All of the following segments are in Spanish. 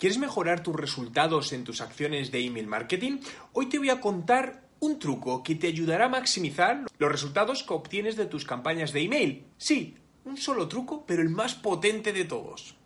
¿Quieres mejorar tus resultados en tus acciones de email marketing? Hoy te voy a contar un truco que te ayudará a maximizar los resultados que obtienes de tus campañas de email. Sí, un solo truco, pero el más potente de todos.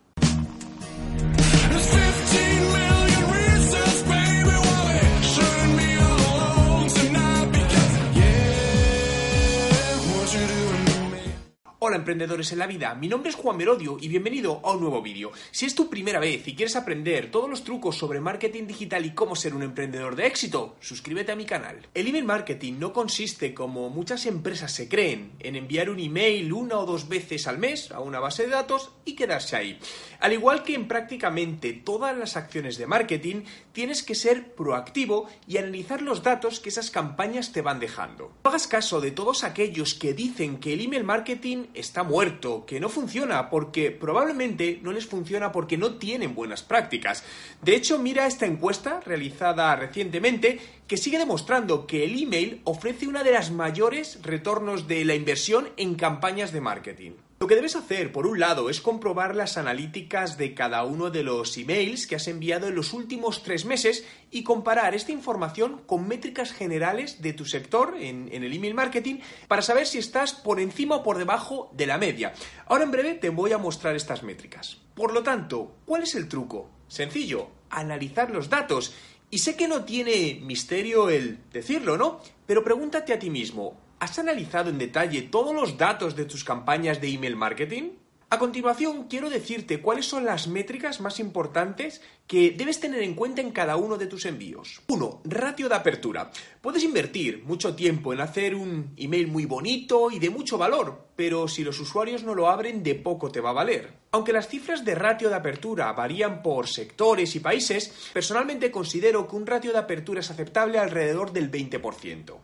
Emprendedores en la vida, mi nombre es Juan Merodio y bienvenido a un nuevo vídeo. Si es tu primera vez y quieres aprender todos los trucos sobre marketing digital y cómo ser un emprendedor de éxito, suscríbete a mi canal. El email marketing no consiste, como muchas empresas se creen, en enviar un email una o dos veces al mes a una base de datos y quedarse ahí. Al igual que en prácticamente todas las acciones de marketing, tienes que ser proactivo y analizar los datos que esas campañas te van dejando. No hagas caso de todos aquellos que dicen que el email marketing está muerto, que no funciona, porque probablemente no les funciona porque no tienen buenas prácticas. De hecho, mira esta encuesta realizada recientemente que sigue demostrando que el email ofrece una de las mayores retornos de la inversión en campañas de marketing. Lo que debes hacer, por un lado, es comprobar las analíticas de cada uno de los emails que has enviado en los últimos tres meses y comparar esta información con métricas generales de tu sector en, el email marketing para saber si estás por encima o por debajo de la media. Ahora en breve te voy a mostrar estas métricas. Por lo tanto, ¿cuál es el truco? Sencillo, analizar los datos. Y sé que no tiene misterio el decirlo, ¿no? Pero pregúntate a ti mismo, ¿Has analizado en detalle todos los datos de tus campañas de email marketing? A continuación, quiero decirte cuáles son las métricas más importantes que debes tener en cuenta en cada uno de tus envíos. 1. Ratio de apertura. Puedes invertir mucho tiempo en hacer un email muy bonito y de mucho valor, pero si los usuarios no lo abren, de poco te va a valer. Aunque las cifras de ratio de apertura varían por sectores y países, personalmente considero que un ratio de apertura es aceptable alrededor del 20%.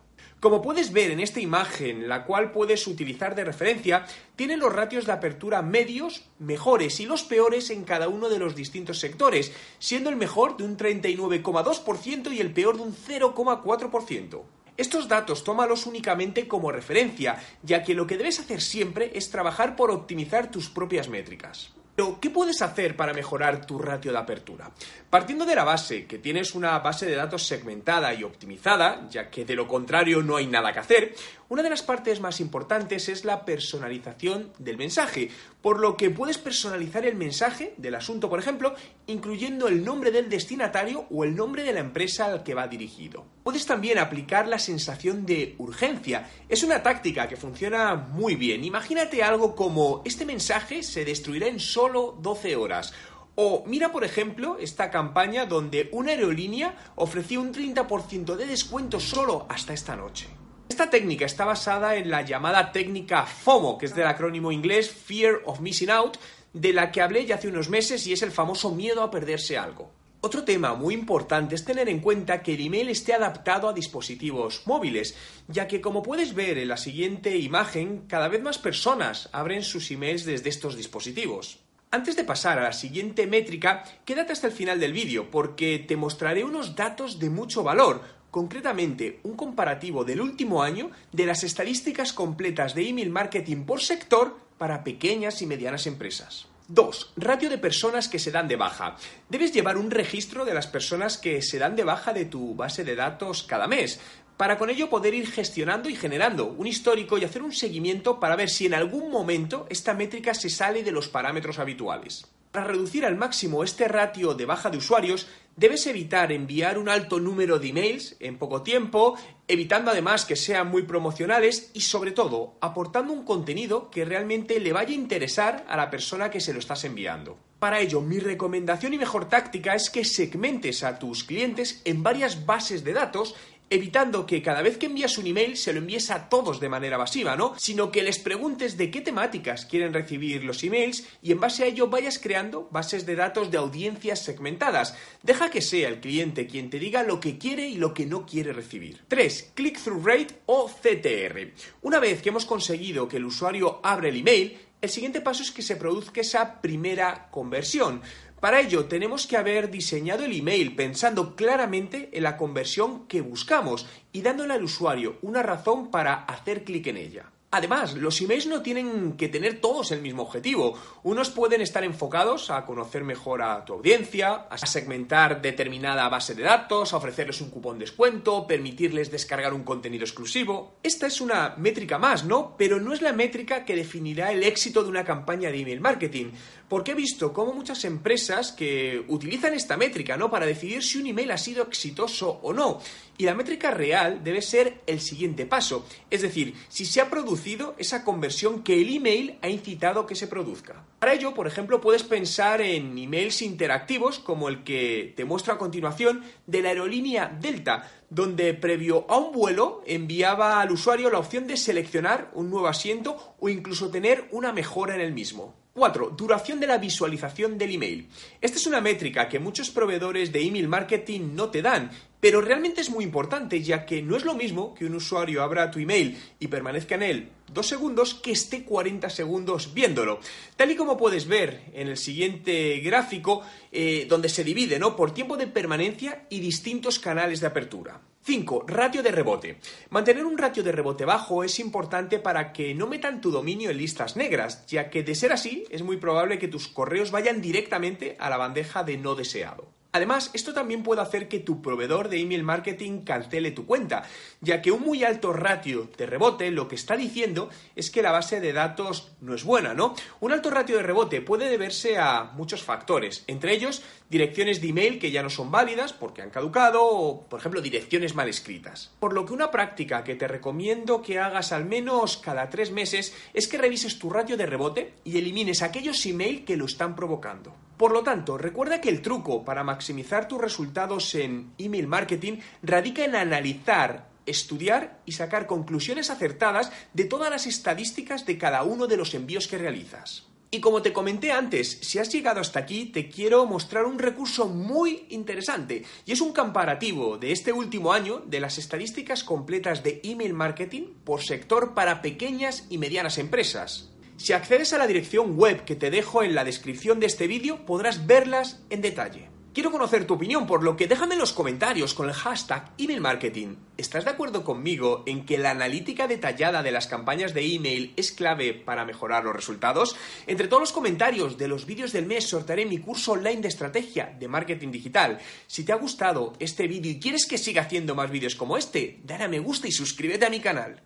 Como puedes ver en esta imagen, la cual puedes utilizar de referencia, tiene los ratios de apertura medios, mejores y los peores en cada uno de los distintos sectores, siendo el mejor de un 39,2% y el peor de un 0,4%. Estos datos tómalos únicamente como referencia, ya que lo que debes hacer siempre es trabajar por optimizar tus propias métricas. Pero, ¿qué puedes hacer para mejorar tu ratio de apertura? Partiendo de la base que tienes una base de datos segmentada y optimizada, ya que de lo contrario no hay nada que hacer, una de las partes más importantes es la personalización del mensaje, por lo que puedes personalizar el mensaje del asunto, por ejemplo, incluyendo el nombre del destinatario o el nombre de la empresa al que va dirigido. Puedes también aplicar la sensación de urgencia. Es una táctica que funciona muy bien. Imagínate algo como este mensaje se destruirá en solo 12 horas. O mira, por ejemplo, esta campaña donde una aerolínea ofreció un 30% de descuento solo hasta esta noche. Esta técnica está basada en la llamada técnica FOMO, que es del acrónimo inglés Fear of Missing Out, de la que hablé ya hace unos meses y es el famoso miedo a perderse algo. Otro tema muy importante es tener en cuenta que el email esté adaptado a dispositivos móviles, ya que como puedes ver en la siguiente imagen, cada vez más personas abren sus emails desde estos dispositivos. Antes de pasar a la siguiente métrica, quédate hasta el final del vídeo porque te mostraré unos datos de mucho valor, concretamente un comparativo del último año de las estadísticas completas de email marketing por sector para pequeñas y medianas empresas. 2. Ratio de personas que se dan de baja. Debes llevar un registro de las personas que se dan de baja de tu base de datos cada mes, para con ello poder ir gestionando y generando un histórico y hacer un seguimiento para ver si en algún momento esta métrica se sale de los parámetros habituales. Para reducir al máximo este ratio de baja de usuarios, debes evitar enviar un alto número de emails en poco tiempo, evitando además que sean muy promocionales y sobre todo aportando un contenido que realmente le vaya a interesar a la persona que se lo estás enviando. Para ello, mi recomendación y mejor táctica es que segmentes a tus clientes en varias bases de datos evitando que cada vez que envías un email se lo envíes a todos de manera masiva, ¿no? Sino que les preguntes de qué temáticas quieren recibir los emails y en base a ello vayas creando bases de datos de audiencias segmentadas. Deja que sea el cliente quien te diga lo que quiere y lo que no quiere recibir. 3. Click-through rate o CTR. Una vez que hemos conseguido que el usuario abra el email, el siguiente paso es que se produzca esa primera conversión. Para ello tenemos que haber diseñado el email pensando claramente en la conversión que buscamos y dándole al usuario una razón para hacer clic en ella. Además, los emails no tienen que tener todos el mismo objetivo. Unos pueden estar enfocados a conocer mejor a tu audiencia, a segmentar determinada base de datos, a ofrecerles un cupón descuento, permitirles descargar un contenido exclusivo. Esta es una métrica más, ¿no? Pero no es la métrica que definirá el éxito de una campaña de email marketing. Porque he visto cómo muchas empresas que utilizan esta métrica, ¿no? Para decidir si un email ha sido exitoso o no. Y la métrica real debe ser el siguiente paso. Es decir, si se ha producido esa conversión que el email ha incitado que se produzca. Para ello, por ejemplo, puedes pensar en emails interactivos como el que te muestro a continuación de la aerolínea Delta, donde previo a un vuelo enviaba al usuario la opción de seleccionar un nuevo asiento o incluso tener una mejora en el mismo. 4. Duración de la visualización del email. Esta es una métrica que muchos proveedores de email marketing no te dan, pero realmente es muy importante ya que no es lo mismo que un usuario abra tu email y permanezca en él dos segundos que esté 40 segundos viéndolo. Tal y como puedes ver en el siguiente gráfico, eh, donde se divide ¿no? por tiempo de permanencia y distintos canales de apertura. 5. Ratio de rebote. Mantener un ratio de rebote bajo es importante para que no metan tu dominio en listas negras, ya que de ser así es muy probable que tus correos vayan directamente a la bandeja de no deseado. Además, esto también puede hacer que tu proveedor de email marketing cancele tu cuenta, ya que un muy alto ratio de rebote lo que está diciendo es que la base de datos no es buena, ¿no? Un alto ratio de rebote puede deberse a muchos factores, entre ellos direcciones de email que ya no son válidas porque han caducado o, por ejemplo, direcciones mal escritas. Por lo que una práctica que te recomiendo que hagas al menos cada tres meses es que revises tu ratio de rebote y elimines aquellos email que lo están provocando. Por lo tanto, recuerda que el truco para maximizar tus resultados en email marketing radica en analizar, estudiar y sacar conclusiones acertadas de todas las estadísticas de cada uno de los envíos que realizas. Y como te comenté antes, si has llegado hasta aquí, te quiero mostrar un recurso muy interesante. Y es un comparativo de este último año de las estadísticas completas de email marketing por sector para pequeñas y medianas empresas. Si accedes a la dirección web que te dejo en la descripción de este vídeo, podrás verlas en detalle. Quiero conocer tu opinión, por lo que déjame en los comentarios con el hashtag email marketing. ¿Estás de acuerdo conmigo en que la analítica detallada de las campañas de email es clave para mejorar los resultados? Entre todos los comentarios de los vídeos del mes sortearé mi curso online de estrategia de marketing digital. Si te ha gustado este vídeo y quieres que siga haciendo más vídeos como este, dale a me gusta y suscríbete a mi canal.